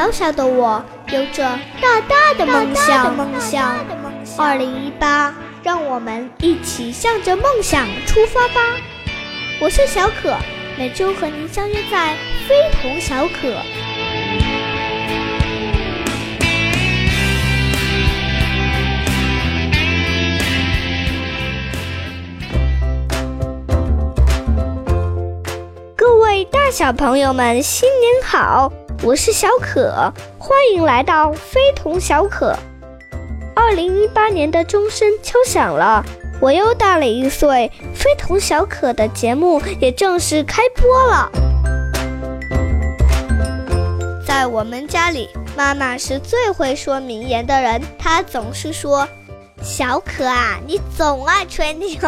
小小的我有着大大的梦想。梦想，二零一八，让我们一起向着梦想出发吧！我是小可，每周和您相约在非同小可。小朋友们，新年好！我是小可，欢迎来到非同小可。二零一八年的钟声敲响了，我又大了一岁，非同小可的节目也正式开播了。在我们家里，妈妈是最会说名言的人，她总是说：“小可啊，你总爱吹牛。”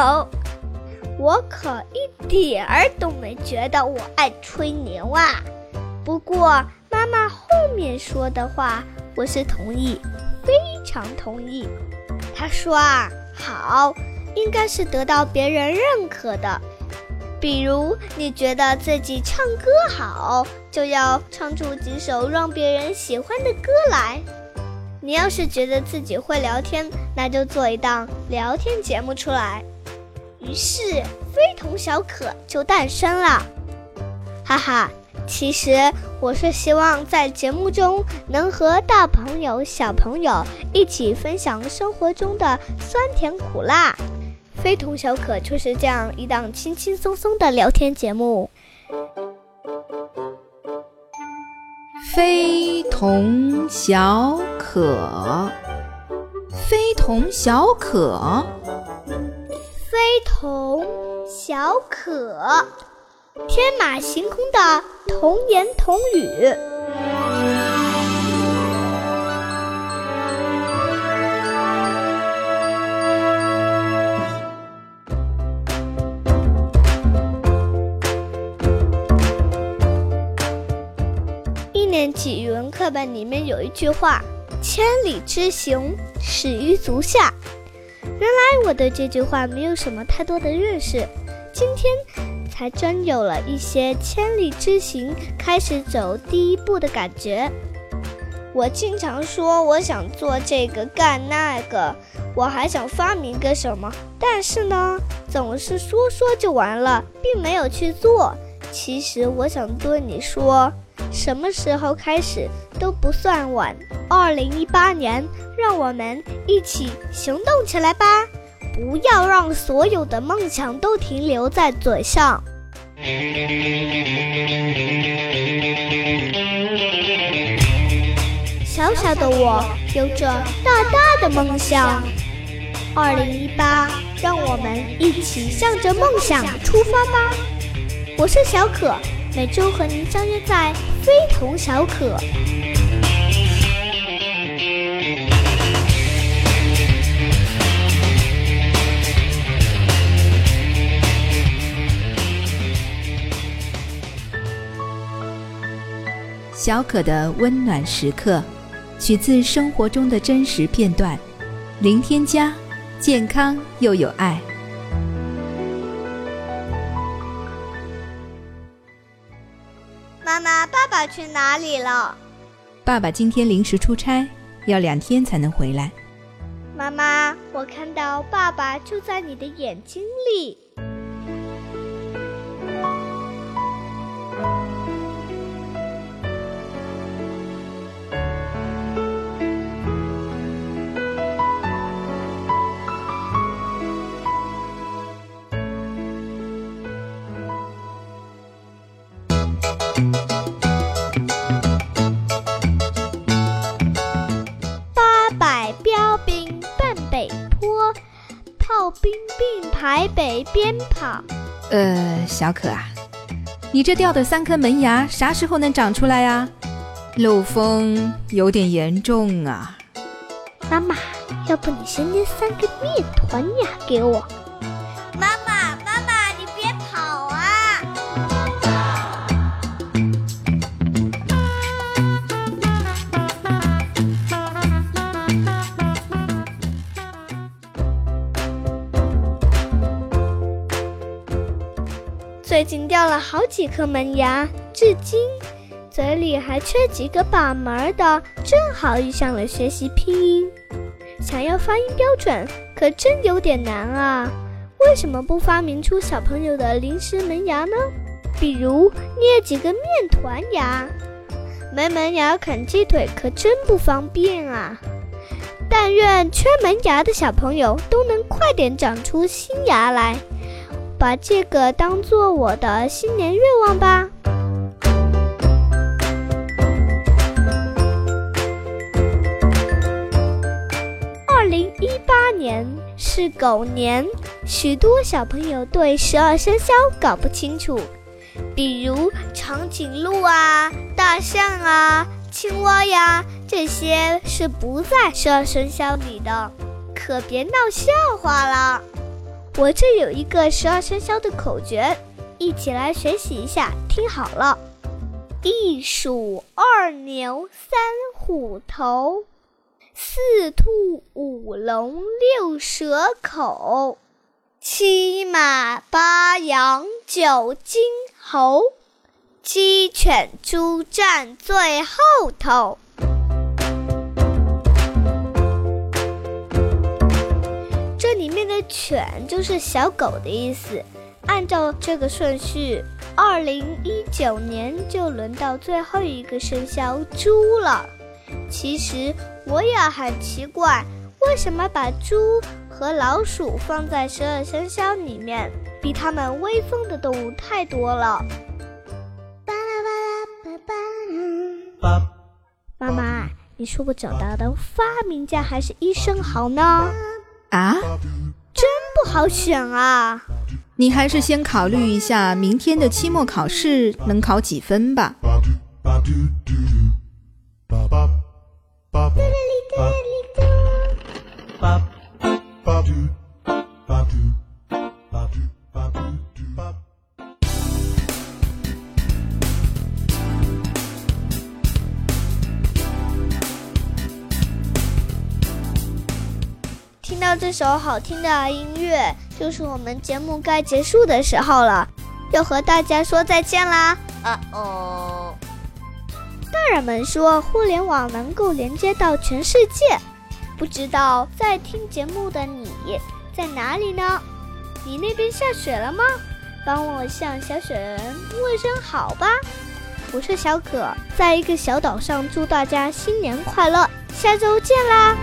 我可一点儿都没觉得我爱吹牛啊！不过妈妈后面说的话，我是同意，非常同意。她说啊，好，应该是得到别人认可的。比如你觉得自己唱歌好，就要唱出几首让别人喜欢的歌来。你要是觉得自己会聊天，那就做一档聊天节目出来。于是，非同小可就诞生了，哈哈！其实我是希望在节目中能和大朋友、小朋友一起分享生活中的酸甜苦辣。非同小可就是这样一档轻轻松松的聊天节目。非同小可，非同小可。非童小可，天马行空的童言童语。一年级语文课本里面有一句话：“千里之行，始于足下。”原来我对这句话没有什么太多的认识，今天才真有了一些千里之行开始走第一步的感觉。我经常说我想做这个干那个，我还想发明个什么，但是呢，总是说说就完了，并没有去做。其实我想对你说，什么时候开始都不算晚。二零一八年。让我们一起行动起来吧！不要让所有的梦想都停留在嘴上。小小的我有着大大的梦想。二零一八，让我们一起向着梦想出发吧！我是小可，每周和您相约在非同小可。小可的温暖时刻，取自生活中的真实片段。零添加，健康又有爱。妈妈，爸爸去哪里了？爸爸今天临时出差，要两天才能回来。妈妈，我看到爸爸就在你的眼睛里。边跑。呃，小可啊，你这掉的三颗门牙啥时候能长出来呀？漏风有点严重啊。妈妈，要不你先捏三个面团牙给我。最近掉了好几颗门牙，至今嘴里还缺几个把门的，正好遇上了学习拼音。想要发音标准，可真有点难啊！为什么不发明出小朋友的临时门牙呢？比如捏几个面团牙。没门牙啃鸡腿可真不方便啊！但愿缺门牙的小朋友都能快点长出新牙来，把这个当做我的新年愿望吧。二零一八年是狗年，许多小朋友对十二生肖搞不清楚。比如长颈鹿啊、大象啊、青蛙呀，这些是不在十二生肖里的，可别闹笑话了。我这有一个十二生肖的口诀，一起来学习一下，听好了：一鼠二牛三虎头，四兔五龙六蛇口，七马八羊九金。猴、鸡、犬、猪站最后头。犬”就是小狗的意思。按照这个顺序，二零一九年就轮到最后一个生肖猪了。其实我也很奇怪，为什么把猪和老鼠放在十二生肖里面？比它们威风的动物太多了。妈妈，你说我长大的发明家还是医生好呢？啊，真不好选啊！你还是先考虑一下明天的期末考试能考几分吧。首好听的音乐，就是我们节目该结束的时候了，要和大家说再见啦！啊哦，大人们说互联网能够连接到全世界，不知道在听节目的你在哪里呢？你那边下雪了吗？帮我向小雪人问声好吧！我是小可，在一个小岛上，祝大家新年快乐，下周见啦！